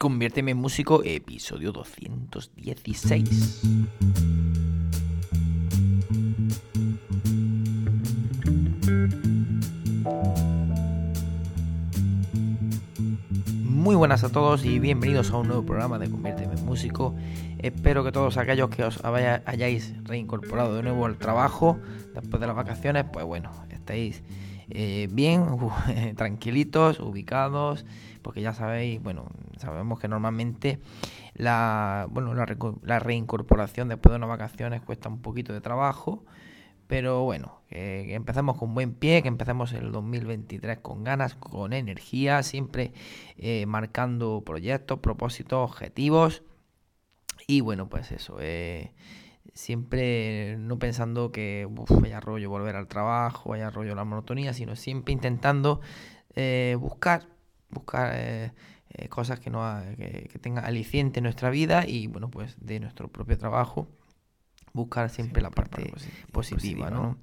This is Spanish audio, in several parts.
Conviérteme en músico, episodio 216. Muy buenas a todos y bienvenidos a un nuevo programa de Conviérteme en Músico. Espero que todos aquellos que os hayáis reincorporado de nuevo al trabajo después de las vacaciones, pues bueno, estéis eh, bien, tranquilitos, ubicados, porque ya sabéis, bueno, sabemos que normalmente la, bueno, la, reincorporación después de unas vacaciones cuesta un poquito de trabajo, pero bueno, que, empecemos con buen pie, que empecemos el 2023 con ganas, con energía, siempre eh, marcando proyectos, propósitos, objetivos. Y bueno, pues eso, eh, siempre no pensando que vaya rollo volver al trabajo, vaya rollo la monotonía, sino siempre intentando eh, buscar, buscar eh, eh, cosas que, no, que, tengan aliciente en nuestra vida y bueno, pues de nuestro propio trabajo buscar siempre la parte positiva, ¿no?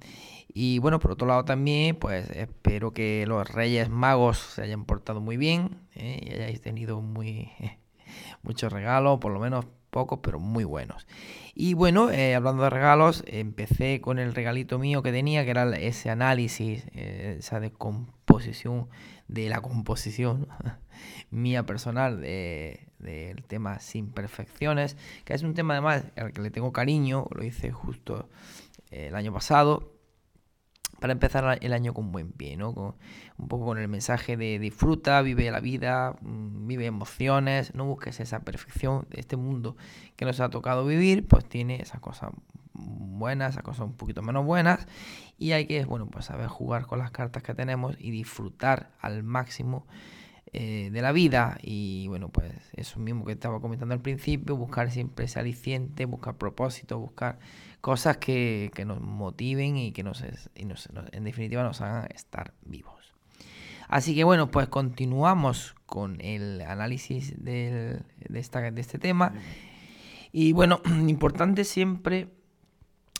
Y bueno, por otro lado también, pues espero que los Reyes Magos se hayan portado muy bien y hayáis tenido muy muchos regalos, por lo menos pocos, pero muy buenos. Y bueno, eh, hablando de regalos, empecé con el regalito mío que tenía, que era ese análisis, eh, esa decomposición de la composición mía personal del tema sin perfecciones, que es un tema además al que le tengo cariño, lo hice justo eh, el año pasado, para empezar el año con buen pie, ¿no? un poco con el mensaje de disfruta, vive la vida, mm, vive emociones, no busques esa perfección este mundo que nos ha tocado vivir, pues tiene esas cosas buenas, esas cosas un poquito menos buenas y hay que, bueno, pues saber jugar con las cartas que tenemos y disfrutar al máximo eh, de la vida y bueno, pues eso mismo que estaba comentando al principio, buscar siempre ese buscar propósito, buscar cosas que, nos motiven y que nos, en definitiva nos hagan estar vivos. Así que bueno, pues continuamos con el análisis de, esta, de este tema. Y bueno, importante siempre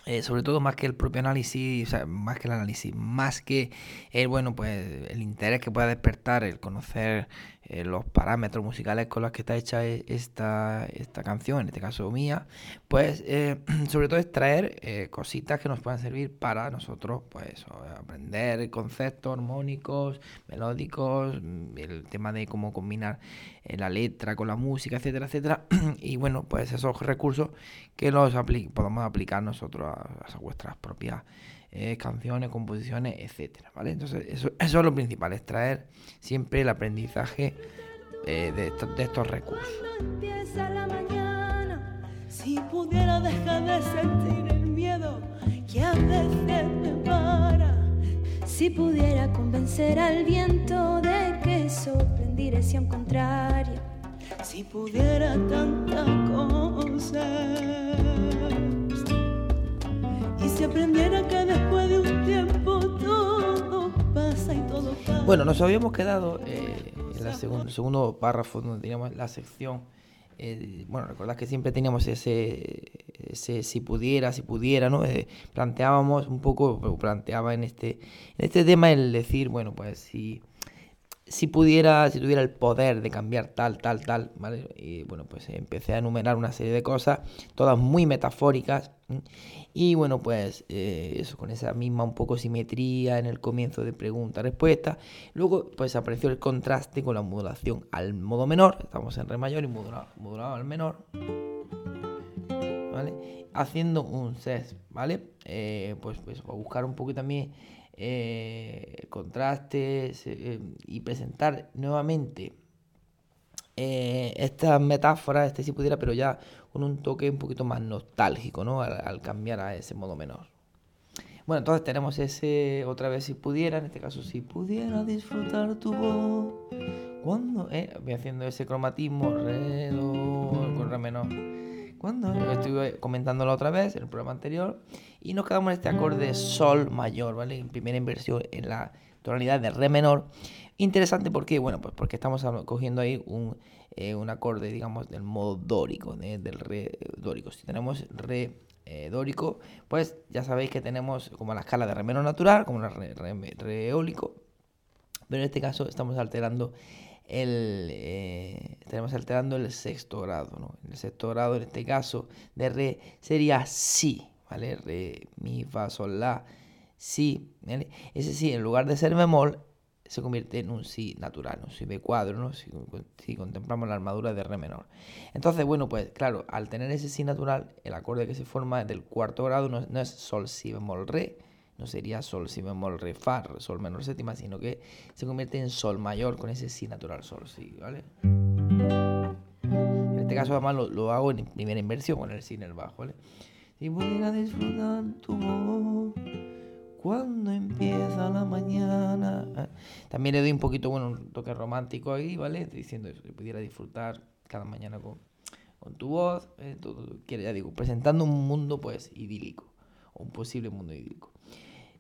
eh, sobre todo más que el propio análisis, más que el análisis, más que el, bueno, pues el interés que pueda despertar el conocer eh, los parámetros musicales con los que está hecha e, esta, esta canción, en este caso mía, pues eh, sobre todo extraer cositas que nos puedan servir para nosotros, pues aprender conceptos armónicos, melódicos, mm, el tema de cómo combinar la letra con la música, etcétera, etcétera, y bueno, pues esos recursos que los podamos aplicar nosotros a, vuestras propias eh, canciones, composiciones, etcétera, ¿vale? Entonces, eso, eso, es lo principal, es traer siempre el aprendizaje eh, de, estos, de, estos recursos. Empieza la mañana, si pudiera dejar de sentir el miedo que a veces me para, si pudiera convencer al viento de que sopla en dirección contraria, si pudiera tanta cosa si aprendiera que Bueno, nos habíamos quedado eh, en el segundo, párrafo donde teníamos la sección. Eh, bueno, recordad que siempre teníamos ese, ese si pudiera, si pudiera, ¿no? Eh, planteábamos un poco, planteaba en este, en este tema el decir, bueno, pues si si pudiera, si tuviera el poder de cambiar tal, tal, tal, ¿vale? Y bueno, pues empecé a enumerar una serie de cosas, todas muy metafóricas. Y bueno, pues eh, eso, con esa misma un poco simetría en el comienzo de pregunta-respuesta. Luego, pues apareció el contraste con la modulación al modo menor, estamos en re mayor y modulado, al menor. ¿Vale? Haciendo un ses, ¿vale? Eh, pues, pues a buscar un poco también eh, contrastes eh, y presentar nuevamente eh, estas metáforas, este si pudiera, pero ya con un toque un poquito más nostálgico, ¿no? Al, cambiar a ese modo menor. Bueno, entonces tenemos ese otra vez si pudiera, en este caso si pudiera disfrutar tu voz. Cuando voy haciendo ese cromatismo, re, do, con re menor. Cuando estuve comentándolo otra vez en el programa anterior y nos quedamos en este acorde sol mayor, ¿vale? En primera inversión en la tonalidad de re menor. Interesante porque, bueno, pues porque estamos cogiendo ahí un, eh, un acorde, digamos, del modo dórico, del re dórico. Si tenemos re eh, dórico, pues ya sabéis que tenemos como la escala de re menor natural, como la re, re, eólico, pero en este caso estamos alterando el eh, tenemos alterando el sexto grado, ¿no? El sexto grado en este caso de re sería si, ¿vale? Re, mi, fa, sol, la, si. Ese sí, en lugar de ser bemol, se convierte en un si natural, un si de cuadro, ¿no? Si, contemplamos la armadura de re menor. Entonces, bueno, pues claro, al tener ese si natural, el acorde que se forma del cuarto grado no, es sol, si bemol, re, no sería sol, si bemol, re, fa, sol menor séptima, sino que se convierte en sol mayor con ese si natural, sol, si, ¿vale? En este caso además lo, hago en primera inversión con el si en el bajo, ¿vale? Si pudiera disfrutar tu voz cuando empieza la mañana. También le doy un poquito, bueno, un toque romántico ahí, ¿vale? Diciendo eso, que pudiera disfrutar cada mañana con, con tu voz, ¿eh? todo, ya digo, presentando un mundo pues idílico, o un posible mundo idílico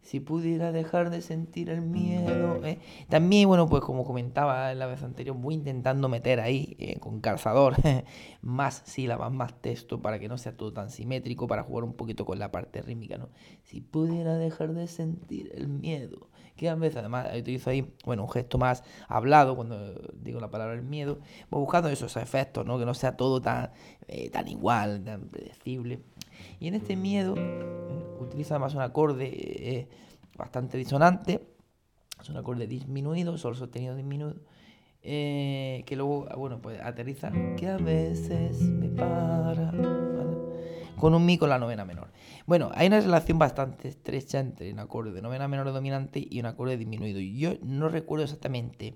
si pudiera dejar de sentir el miedo. ¿eh? También, bueno, pues como comentaba en la vez anterior, voy intentando meter ahí eh, con calzador más sílabas, más texto para que no sea todo tan simétrico, para jugar un poquito con la parte rítmica, ¿no? Si pudiera dejar de sentir el miedo, que a veces además utilizo ahí, bueno, un gesto más hablado cuando digo la palabra el miedo, voy buscando esos efectos, ¿no? Que no sea todo tan, eh, tan igual, tan predecible. Y en este miedo eh, utiliza además un acorde eh, bastante disonante, es un acorde disminuido, sol sostenido disminuido, eh, que luego, ah, bueno, pues aterriza, que a veces me para, con un mi con la novena menor. Bueno, hay una relación bastante estrecha entre un acorde de novena menor dominante y un acorde disminuido. Yo no recuerdo exactamente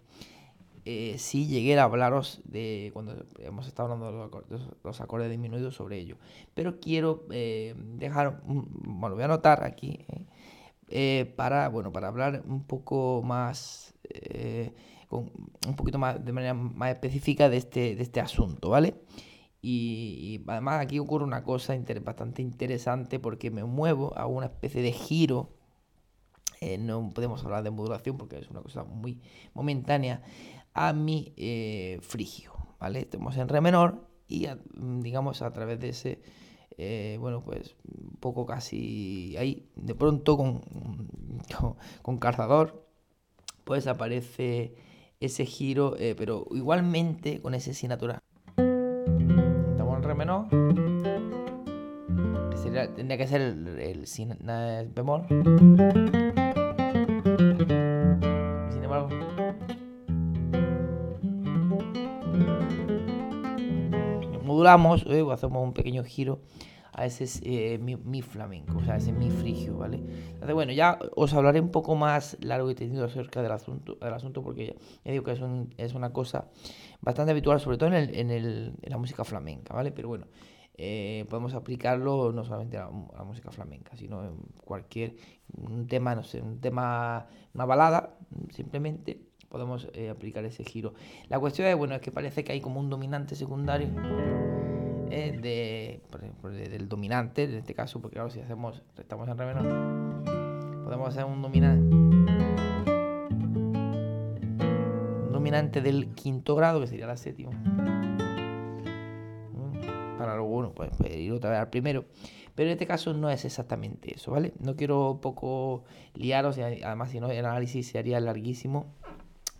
eh, sí llegué a hablaros de cuando hemos estado hablando de los acordes, disminuidos sobre ello. Pero quiero eh, dejar, bueno, voy a anotar aquí eh, para, bueno, para hablar un poco más, con, un poquito más de manera más específica de este, de este asunto, ¿vale? Y, además aquí ocurre una cosa bastante interesante porque me muevo a una especie de giro. no podemos hablar de modulación porque es una cosa muy momentánea a mi eh, frigio, ¿vale? Estamos en re menor y digamos a través de ese, eh, bueno, pues un poco casi ahí, de pronto con, con, calzador, pues aparece ese giro, eh, pero igualmente con ese si natural. Estamos en re menor. tendría que ser el, el si bemol. Modulamos, eh, hacemos un pequeño giro a ese eh, mi, flamenco, o sea, ese mi frigio, ¿vale? Entonces, bueno, ya os hablaré un poco más largo y tendido acerca del asunto, del asunto porque ya, digo que es, es, una cosa bastante habitual, sobre todo en, el, en, el, en la música flamenca, ¿vale? Pero bueno, eh, podemos aplicarlo no solamente a la, música flamenca, sino en cualquier un tema, no sé, un tema, una balada, simplemente podemos eh, aplicar ese giro. La cuestión es, bueno, es que parece que hay como un dominante secundario eh, de, del dominante, en este caso, porque claro, si hacemos, estamos en re menor, podemos hacer un dominante, dominante del quinto grado, que sería la séptima. Mm, para luego, bueno, pues, pues, ir otra vez al primero. Pero en este caso no es exactamente eso, ¿vale? No quiero poco liaros, y además si no el análisis sería larguísimo.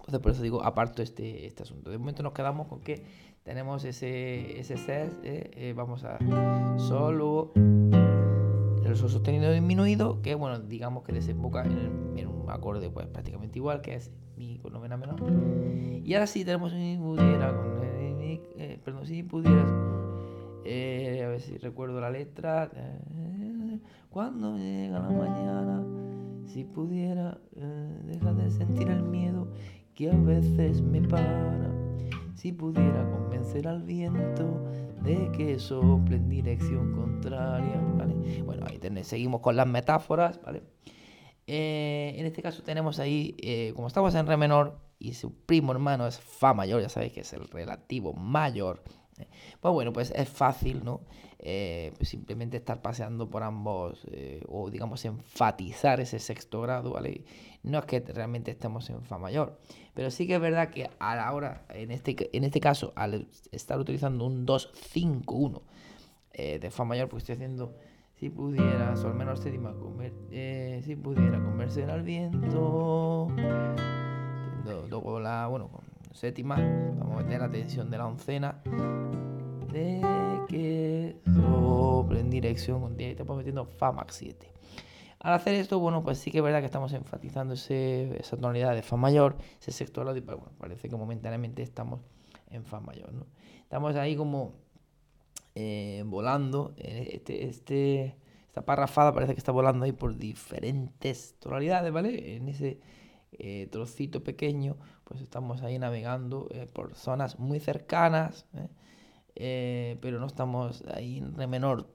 Entonces por eso digo, aparto este, este asunto. De momento nos quedamos con que tenemos ese, ese ses, eh, eh, vamos a solo el sol sostenido disminuido, que bueno, digamos que desemboca en, un acorde pues prácticamente igual, que es mi con novena menor. Y ahora sí tenemos mi pudiera con eh, perdón, si pudieras a ver si recuerdo la letra. cuando llega la mañana, si pudiera dejar de sentir el miedo que a veces me para. Si pudiera convencer al viento de que sople en dirección contraria. Bueno, ahí seguimos con las metáforas, ¿vale? Eh, en este caso tenemos ahí, eh, como estamos en re menor y su primo hermano es fa mayor, ya sabéis que es el relativo mayor, Pues bueno, pues es fácil, ¿no? Eh, simplemente estar paseando por ambos, eh, o digamos enfatizar ese sexto grado, ¿vale? No es que realmente estemos en Fa mayor, pero sí que es verdad que a la hora, en este, en este caso, al estar utilizando un 2-5-1 eh, de Fa mayor, pues estoy haciendo si pudiera, sol menor séptima, comer, si pudiera converser al viento. Luego la, bueno, séptima, vamos a meter la tensión de la oncena de que sobre en dirección continua y estamos metiendo Fa max 7. Al hacer esto, bueno, pues sí que es verdad que estamos enfatizando ese, esa tonalidad de Fa mayor, ese sexto lado, y pues, bueno, parece que momentáneamente estamos en Fa mayor, ¿no? Estamos ahí como eh, volando, este, este, esta parrafada parece que está volando ahí por diferentes tonalidades, ¿vale? En ese eh, trocito pequeño, pues estamos ahí navegando eh, por zonas muy cercanas, ¿eh? Eh, pero no estamos ahí en re menor,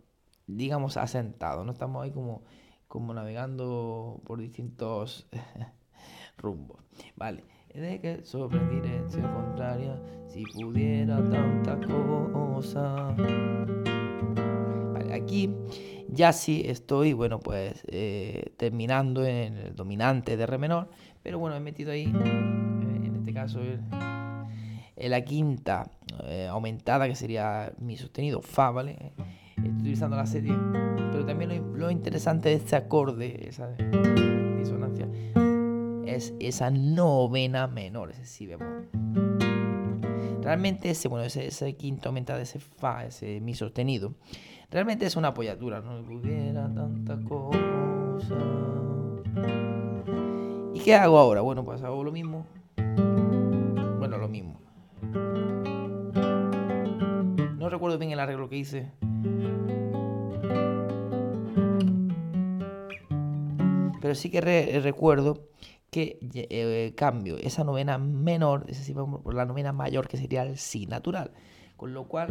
digamos, asentado, no estamos ahí como, como navegando por distintos rumbos. Vale, de que sobre dirección contraria, si pudiera tanta cosa. Vale, aquí ya sí estoy, bueno, pues eh, terminando en el dominante de re menor, pero bueno, he metido ahí, en este caso, en la quinta eh, aumentada, que sería mi sostenido Fa, ¿vale? Estoy utilizando la serie, pero también lo, interesante de este acorde, esa disonancia, es esa novena menor, ese si bemol. Realmente ese, bueno, ese, ese quinto aumentada, ese Fa, ese mi sostenido, realmente es una apoyatura, no hubiera tanta cosa. ¿Y qué hago ahora? Bueno, pues hago lo mismo. Bueno, lo mismo no recuerdo bien el arreglo que hice. Pero sí que recuerdo que eh, cambio esa novena menor, por la novena mayor que sería el si natural. Con lo cual,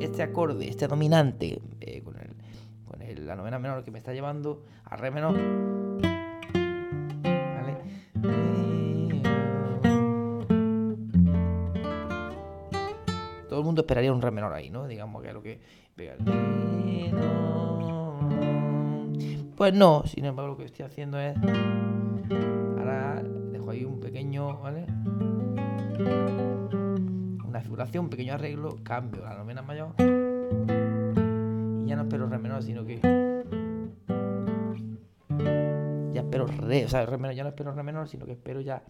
este acorde, este dominante, eh, con, el, con la novena menor que me está llevando a re menor, esperaría un re menor ahí, ¿no? Digamos que es lo que Pues no, sin embargo lo que estoy haciendo es... Ahora dejo ahí un pequeño, ¿vale? Una figuración, un pequeño arreglo, cambio la novena mayor. Y ya no espero re menor, sino que... Ya espero re, o sea, re menor, ya no espero re menor, sino que espero ya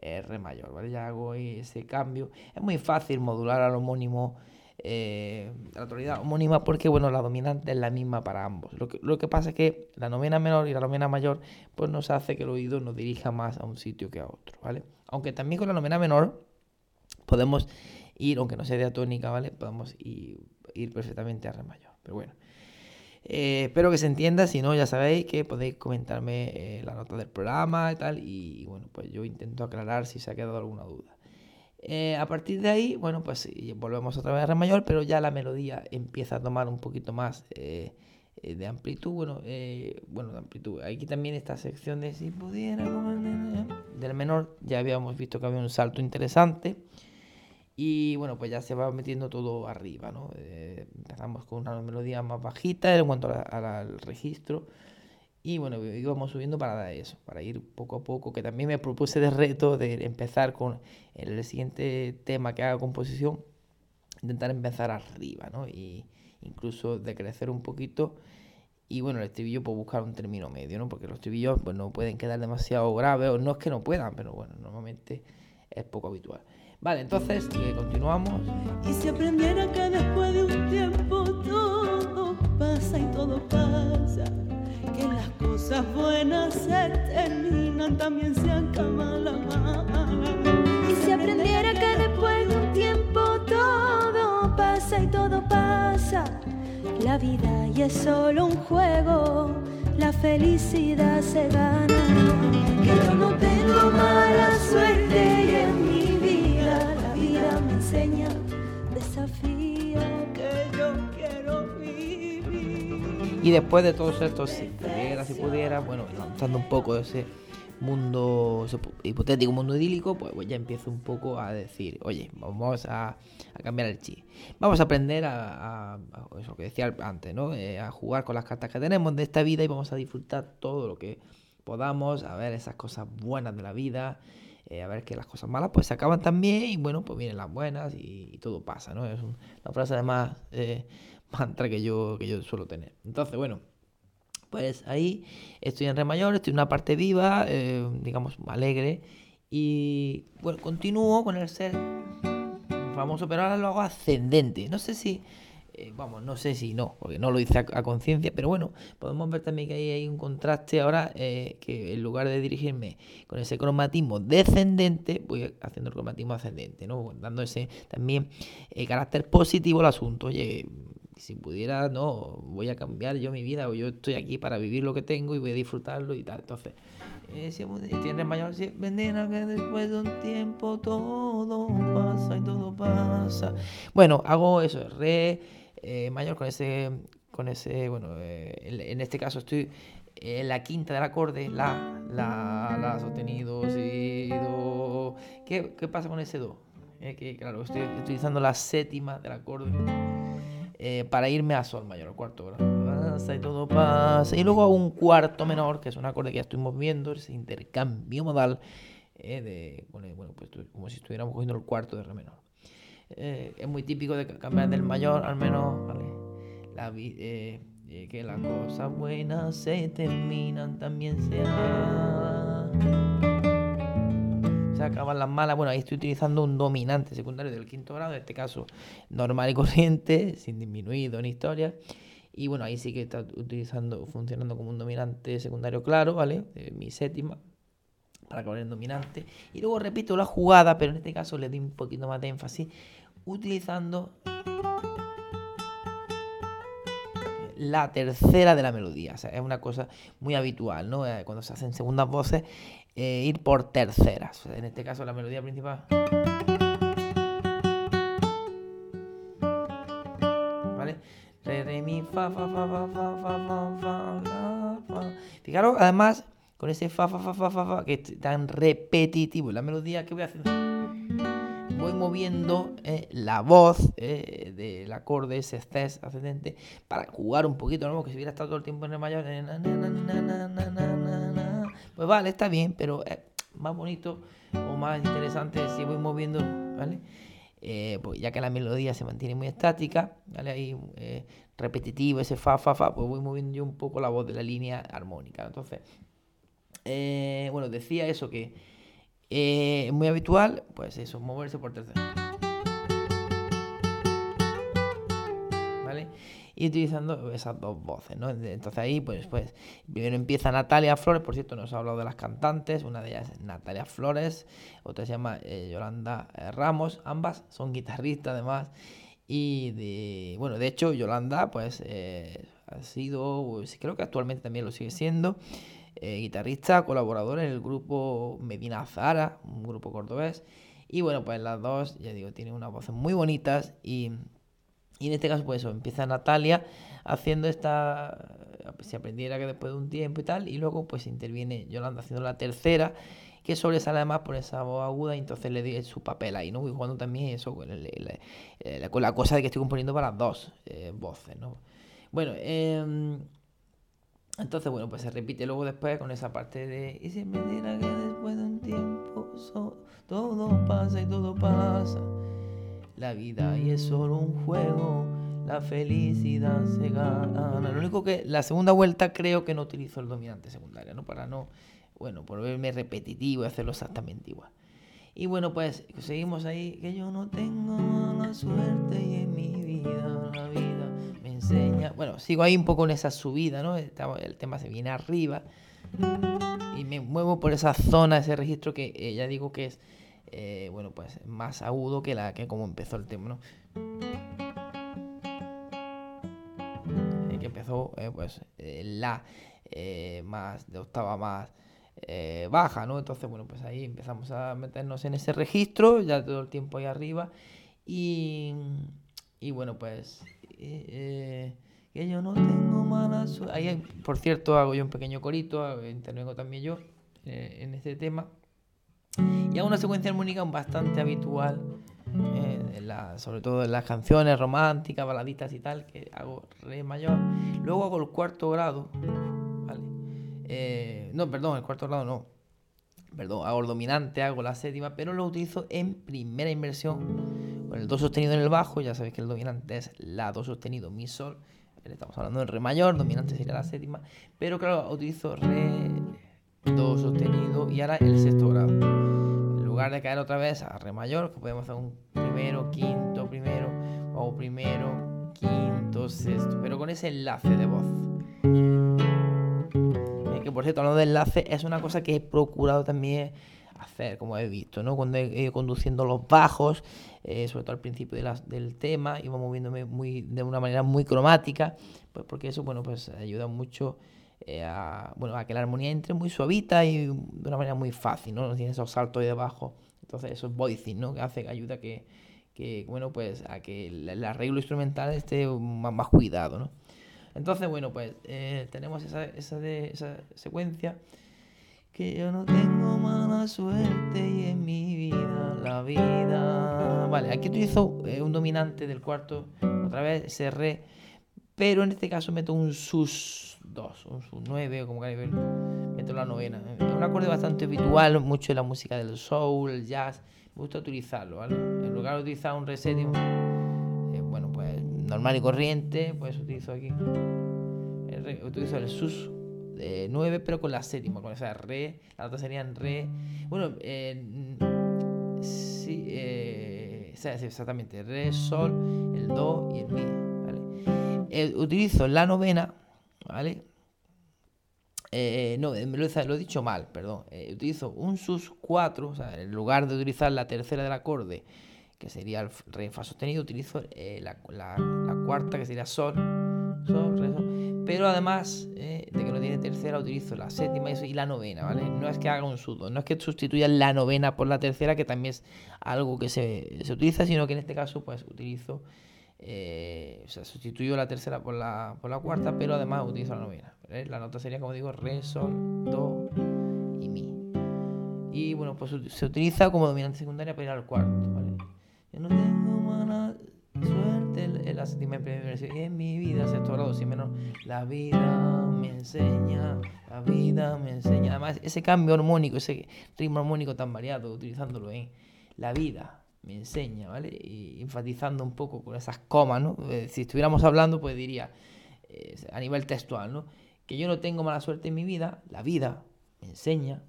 R mayor, ¿vale? Ya hago ese cambio. Es muy fácil modular al homónimo, eh, la tonalidad homónima, porque, bueno, la dominante es la misma para ambos. Lo que, lo que pasa es que la novena menor y la novena mayor, pues nos hace que el oído nos dirija más a un sitio que a otro, ¿vale? Aunque también con la novena menor podemos ir, aunque no sea diatónica, ¿vale? Podemos ir, ir perfectamente a Re mayor. Pero bueno. Eh, espero que se entienda, si no ya sabéis que podéis comentarme eh, la nota del programa y tal, y, bueno, pues yo intento aclarar si se ha quedado alguna duda. Eh, a partir de ahí, bueno, pues volvemos otra vez a Re mayor, pero ya la melodía empieza a tomar un poquito más de amplitud. Bueno, bueno, de amplitud. Aquí también esta sección de si pudiera del menor, ya habíamos visto que había un salto interesante. Y bueno, pues ya se va metiendo todo arriba, ¿no? Eh, empezamos con una melodía más bajita en cuanto al registro. Y bueno, íbamos subiendo para dar eso, para ir poco a poco, que también me propuse de reto de empezar con el siguiente tema que haga composición, intentar empezar arriba, ¿no? Y incluso de crecer un poquito. Y bueno, el estribillo, pues buscar un término medio, ¿no? Porque los estribillos pues, no pueden quedar demasiado graves, o no es que no puedan, pero bueno, normalmente es poco habitual. Vale, entonces eh, continuamos. Y si aprendiera que después de un tiempo todo pasa y todo pasa, que las cosas buenas se terminan, también se acaba la mala. Y si aprendiera que después de un tiempo todo pasa y todo pasa, la vida y es solo un juego, la felicidad se gana. Que yo no tengo mala suerte y en mi enseña, desafío que yo quiero vivir. Y después de todos estos, si pudiera, si pudiera, bueno, lanzando un poco ese mundo hipotético, mundo idílico, pues, pues, ya empiezo un poco a decir, oye, vamos a, cambiar el chi. Vamos a aprender a, eso que decía antes, ¿no? Eh, a jugar con las cartas que tenemos de esta vida y vamos a disfrutar todo lo que podamos, a ver esas cosas buenas de la vida, eh, a ver que las cosas malas pues se acaban también y bueno, pues vienen las buenas y, todo pasa, ¿no? Es una frase además eh, mantra que yo, que yo suelo tener. Entonces, bueno, pues ahí estoy en re mayor, estoy en una parte viva, eh, digamos, alegre. Y bueno, continúo con el ser famoso, pero ahora lo hago ascendente. No sé si, eh, vamos, no sé si no, porque no lo hice a, conciencia, pero bueno, podemos ver también que ahí hay un contraste ahora, eh, que en lugar de dirigirme con ese cromatismo descendente, voy haciendo el cromatismo ascendente, ¿no? Dando ese también carácter positivo al asunto. Oye, si pudiera, no, voy a cambiar yo mi vida, o yo estoy aquí para vivir lo que tengo y voy a disfrutarlo y tal. Entonces, eh, si tienes mayor, si vendena que después de un tiempo todo pasa y todo pasa. Bueno, hago eso, re eh, mayor con ese, con ese, bueno, eh, en este caso estoy en la quinta del acorde, la, la, la sostenido, si, do. ¿Qué, ¿Qué pasa con ese do? que claro, estoy utilizando la séptima del acorde. Eh, para irme a sol mayor, cuarto. Pasa y todo pasa. Y luego hago un cuarto menor, que es un acorde que ya estuvimos viendo, ese intercambio modal, eh, de, bueno, pues como si estuviéramos cogiendo el cuarto de re menor. Eh, es muy típico de cambiar del mayor al menor, ¿vale? Que las cosas buenas se terminan, también se se acaban las malas. Bueno, ahí estoy utilizando un dominante secundario del quinto grado, en este caso normal y corriente, sin disminuido ni historia. Y bueno, ahí sí que está utilizando, funcionando como un dominante secundario claro, ¿vale? mi séptima, para acabar en dominante. Y luego repito la jugada, pero en este caso le doy un poquito más de énfasis, utilizando la tercera de la melodía. O sea, es una cosa muy habitual, ¿no? Eh, cuando se hacen segundas voces, eh, ir por terceras. En este caso, la melodía principal. ¿Vale? Re, re, mi, fa, fa, fa, fa, fa, fa, fa, fa, fa. Fijaros, además, con ese fa, fa, fa, fa, fa, fa, que es tan repetitivo la melodía, que voy haciendo? Voy moviendo eh, la voz eh, del acorde, ese ces ascendente, para jugar un poquito, ¿no? Que si hubiera estado todo el tiempo en el mayor. Pues vale, está bien, pero es más bonito o más interesante si voy moviendo, ¿vale? Eh, pues ya que la melodía se mantiene muy estática, ¿vale? Ahí eh, repetitivo, ese fa, fa, fa, pues voy moviendo yo un poco la voz de la línea armónica. Entonces, eh, bueno, decía eso que es muy habitual, pues eso, moverse por tercera. Y utilizando esas dos voces, ¿no? Entonces ahí, pues, pues, primero empieza Natalia Flores, por cierto, nos ha hablado de las cantantes, una de ellas es Natalia Flores, otra se llama eh, Yolanda eh, Ramos, ambas son guitarristas además, y de, bueno, de hecho Yolanda, pues, eh, ha sido, pues, creo que actualmente también lo sigue siendo, guitarrista, colaborador en el grupo Medina Zara, un grupo cordobés, y bueno, pues las dos, ya digo, tienen unas voces muy bonitas y y en este caso, pues eso, empieza Natalia haciendo esta. Si aprendiera que después de un tiempo y tal, y luego pues interviene Yolanda haciendo la tercera, que sobresale además por esa voz aguda, y entonces le di su papel ahí, ¿no? Y jugando también eso con, la, cosa de que estoy componiendo para dos eh, voces, ¿no? Bueno, em, entonces, bueno, pues se repite luego después con esa parte de. Y si me que después de un tiempo todo pasa y todo pasa la vida y es solo un juego, la felicidad se gana. Lo único que la segunda vuelta creo que no utilizo el dominante secundario, ¿no? Para no, bueno, por verme repetitivo y hacerlo exactamente igual. Y bueno, pues seguimos ahí, que yo no tengo mala suerte y en mi vida la vida me enseña. Bueno, sigo ahí un poco en esa subida, ¿no? El tema se viene arriba y me muevo por esa zona, ese registro que eh, ya digo que es eh, bueno, pues más agudo que la que como empezó el tema, ¿no? que empezó, eh, pues, eh, la más de octava más baja, ¿no? Entonces, bueno, pues ahí empezamos a meternos en ese registro, ya todo el tiempo ahí arriba, y, y bueno, pues, que yo no tengo mala. Ahí, por cierto, hago yo un pequeño corito, intervengo también yo eh, en este tema. Y hago una secuencia armónica bastante habitual, eh, sobre todo en las canciones románticas, baladitas y tal, que hago re mayor. Luego hago el cuarto grado, ¿vale? Eh, no, perdón, el cuarto grado no. Perdón, hago el dominante, hago la séptima, pero lo utilizo en primera inversión con el do sostenido en el bajo. Ya sabéis que el dominante es la do sostenido, mi sol. Estamos hablando del re mayor, dominante sería la séptima. Pero claro, utilizo re, do sostenido y ahora el sexto grado. En lugar de caer otra vez a re mayor, que podemos hacer un primero, quinto, primero, o primero, quinto, sexto, pero con ese enlace de voz. Que por cierto, hablando de enlace, es una cosa que he procurado también hacer, como he visto, ¿no? Cuando he ido conduciendo los bajos, eh, sobre todo al principio del tema, iba moviéndome muy, de una manera muy cromática, pues porque eso, bueno, pues ayuda mucho eh, a, bueno, a que la armonía entre muy suavita y de una manera muy fácil, ¿no? No tiene esos saltos ahí debajo. Entonces eso es voicing, ¿no? Que hace, que ayuda que, que bueno, pues a que el, arreglo instrumental esté más, más, cuidado, ¿no? Entonces, bueno, pues eh, tenemos esa, esa, de, esa secuencia que yo no tengo mala suerte y en mi vida, la vida... Vale, aquí utilizo eh, un dominante del cuarto, otra vez ese re, pero en este caso meto un sus 2, un sub 9 o como queráis meto la novena. Es un acorde bastante habitual, mucho en la música del soul, el jazz, me gusta utilizarlo, ¿vale? En lugar de utilizar un re eh, bueno, pues normal y corriente, pues utilizo aquí, el utilizo el sus de 9, pero con la séptima, con esa re, la otra serían re, bueno, eh, sí, exactamente, re, sol, el do y el mi. Eh, utilizo la novena ¿vale? Eh, no, me lo, he dicho mal, perdón. Eh, utilizo un sus 4, o sea, en lugar de utilizar la tercera del acorde, que sería el re fa sostenido, utilizo eh, la, cuarta, que sería sol, sol, re, sol. Pero además de que no tiene tercera, utilizo la séptima y la novena, ¿vale? No es que haga un sudo, no es que sustituya la novena por la tercera, que también es algo que se, se utiliza, sino que en este caso, pues utilizo eh, o sea, sustituyo la tercera por la, por la cuarta, pero además utilizo la novena. La nota sería, como digo, re, sol, do y mi. Y bueno, pues se utiliza como dominante secundaria para ir al cuarto, ¿vale? Yo no tengo mala suerte en la séptima y en mi vida, sexto grado, si menos la vida me enseña, la vida me enseña. Además, ese cambio armónico, ese ritmo armónico tan variado, utilizándolo en la vida me enseña, ¿vale? Y enfatizando un poco con esas comas, ¿no? Eh, si estuviéramos hablando, pues diría, eh, a nivel textual, ¿no? Que yo no tengo mala suerte en mi vida, la vida me enseña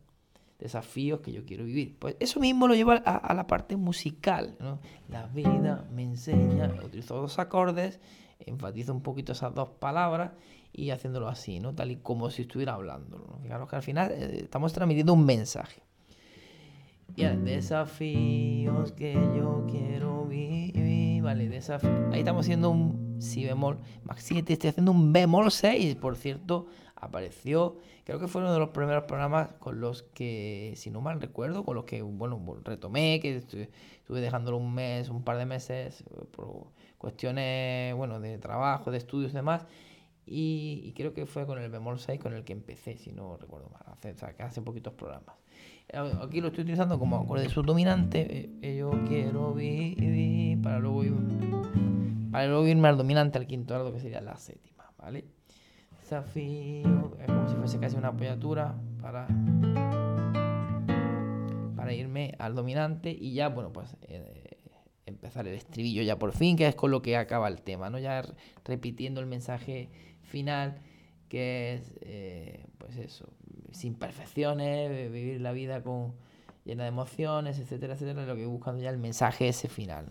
desafíos que yo quiero vivir. Pues eso mismo lo lleva a, la parte musical, ¿no? La vida me enseña, utilizo dos acordes, enfatizo un poquito esas dos palabras y haciéndolo así, ¿no? Tal y como si estuviera hablando. ¿no? Fijaros que al final eh, estamos transmitiendo un mensaje y desafíos que yo quiero vivir, vale. Ahí estamos haciendo un si bemol. Más 7, estoy haciendo un bemol 6, por cierto, apareció, creo que fue uno de los primeros programas con los que, si no mal recuerdo, con los que, bueno, retomé, que estuve dejándolo un mes, un par de meses, por cuestiones, bueno, de trabajo, de estudios y demás, y, creo que fue con el bemol 6 con el que empecé, si no recuerdo mal, hace, o sea, que hace poquitos programas. Aquí lo estoy utilizando como acorde subdominante. Eh, yo quiero vivir para luego, para luego irme al dominante, al quinto grado, que sería la séptima, ¿vale? Desafío, es como si fuese casi una apoyatura para, para irme al dominante y ya, bueno, pues eh, empezar el estribillo ya por fin, que es con lo que acaba el tema, ¿no? Ya repitiendo el mensaje final, que es, eh, pues eso, sin perfecciones, vivir la vida con llena de emociones, etcétera, etcétera, lo que buscando ya el mensaje ese final.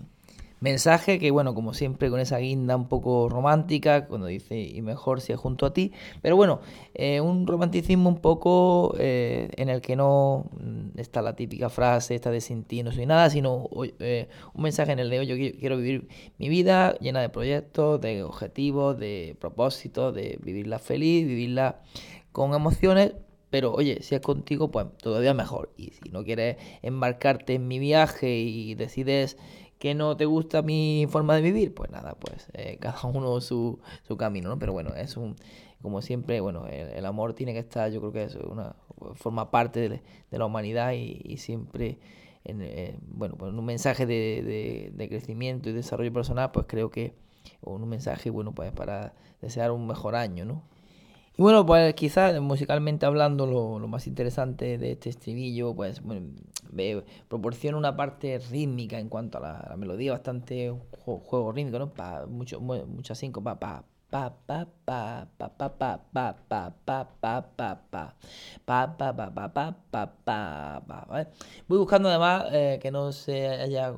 Mensaje que, bueno, como siempre, con esa guinda un poco romántica, cuando dice y mejor si es junto a ti, pero bueno, eh, un romanticismo un poco eh, en el que no mm, está la típica frase, esta de sin ti no soy nada, sino eh, un mensaje en el de hoy yo quiero vivir mi vida llena de proyectos, de objetivos, de propósitos, de vivirla feliz, vivirla con emociones, pero oye, si es contigo, pues todavía mejor. Y si no quieres embarcarte en mi viaje y decides que no te gusta mi forma de vivir, pues nada, pues eh, cada uno su, su camino, ¿no? Pero bueno, es un, como siempre, bueno, el, amor tiene que estar, yo creo que es una, forma parte de, la humanidad y, siempre, en, eh, bueno, pues un mensaje de, de, crecimiento y desarrollo personal, pues creo que un mensaje, bueno, pues para desear un mejor año, ¿no? Y bueno, pues quizás musicalmente hablando, lo, más interesante de este estribillo, pues proporciona una parte rítmica en cuanto a la, melodía, bastante juego, rítmico, ¿no? Pa, mucho, mucha síncopa, pa, pa pa pa pa pa pa pa pa pa pa pa pa pa pa pa pa pa pa pa voy buscando además eh, que no se haya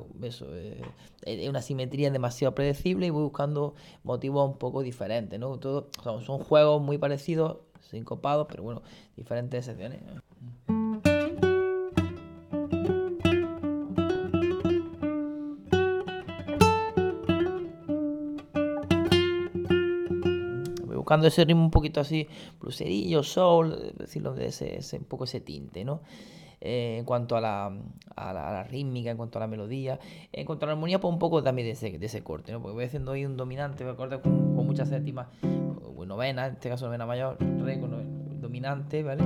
eh, una simetría demasiado predecible y voy buscando motivos un poco diferentes no son juegos muy parecidos sincopados pero bueno diferentes secciones buscando ese ritmo un poquito así, bluserillo, soul, decirlo de ese, un poco ese tinte, ¿no? Eh, en cuanto a la, a, la, rítmica, en cuanto a la melodía, en cuanto a la armonía, pues un poco también de ese, de ese corte, ¿no? Porque voy haciendo ahí un dominante, me acuerdo con, muchas séptimas, novena, en este caso novena mayor, re con dominante, ¿vale?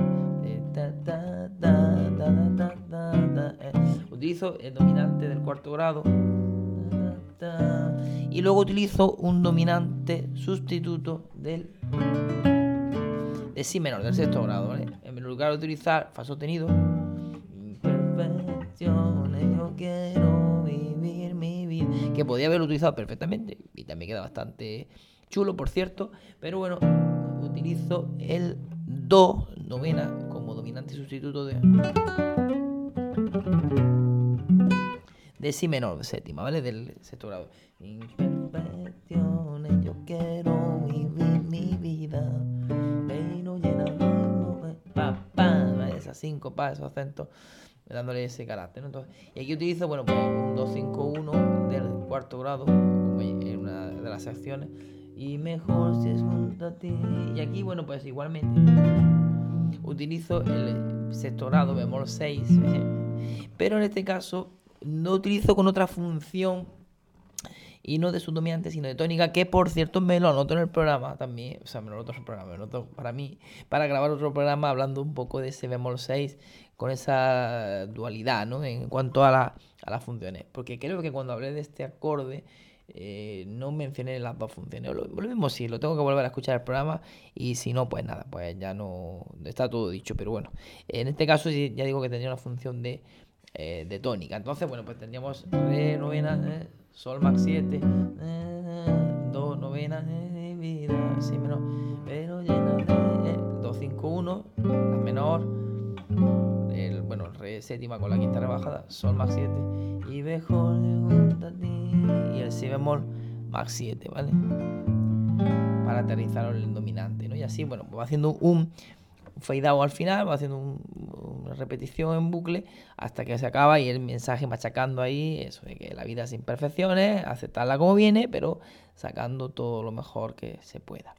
utilizo el dominante del cuarto grado y luego utilizo un dominante sustituto del de si menor, del sexto grado, ¿vale? En lugar de utilizar fa sostenido, imperfecciones, yo quiero vivir mi vida, que podía haberlo utilizado perfectamente y también queda bastante chulo, por cierto, pero bueno, utilizo el do novena como dominante sustituto de de si menor, séptima, ¿vale? Del sexto grado. Pa, esos acentos, dándole ese carácter. Entonces, y aquí utilizo, bueno, pues un 251 del cuarto grado, en una de las secciones. Y mejor si es junto. Y aquí, bueno, pues igualmente utilizo el sexto grado, bemol 6. Pero en este caso no utilizo con otra función y no de subdominante, sino de tónica, que por cierto me lo anoto en el programa también, o sea, me lo anoto en el programa, me lo anoto para mí, para grabar otro programa hablando un poco de ese bemol 6 con esa dualidad, ¿no? En cuanto a, la, a las funciones, porque creo que cuando hablé de este acorde, eh, no mencioné las dos funciones. Lo, lo, mismo sí, lo tengo que volver a escuchar el programa y si no, pues nada, pues ya no está todo dicho. Pero bueno, en este caso ya digo que tendría una función de eh, de tónica. Entonces, bueno, pues tendríamos re novena, eh, sol max 7, eh, do novena, vida, si menor, pero llena de 2, 5, 1, la menor, el, bueno, re séptima con la quinta rebajada, sol max 7 y mejor y el si bemol max 7, ¿vale? Para aterrizar el dominante, ¿no? Y así, bueno, va haciendo un fade out al final, va haciendo una repetición en bucle hasta que se acaba y el mensaje machacando ahí eso de que la vida es imperfecciones, aceptarla como viene, pero sacando todo lo mejor que se pueda.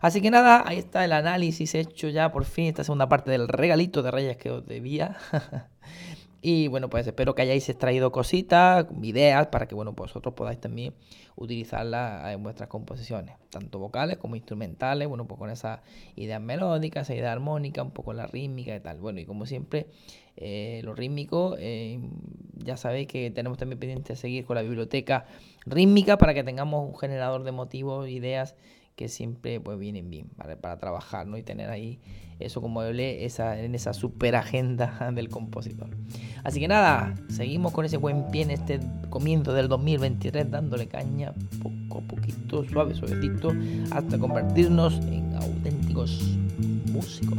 Así que nada, ahí está el análisis hecho ya por fin, esta segunda parte del regalito de Reyes que os debía. Y bueno, pues espero que hayáis extraído cositas, ideas, para que bueno, vosotros podáis también utilizarlas en vuestras composiciones, tanto vocales como instrumentales, bueno, pues con esas ideas melódicas, esa idea armónica, un poco la rítmica y tal. Bueno, y como siempre, eh, lo rítmico, eh, ya sabéis que tenemos también pendiente de seguir con la biblioteca rítmica para que tengamos un generador de motivos, ideas que siempre pues vienen bien para trabajar ¿no? y tener ahí eso como hablé esa, en esa super agenda del compositor. Así que nada, seguimos con ese buen pie en este comienzo del 2023 dándole caña poco a poquito, suave, suavecito, hasta convertirnos en auténticos músicos.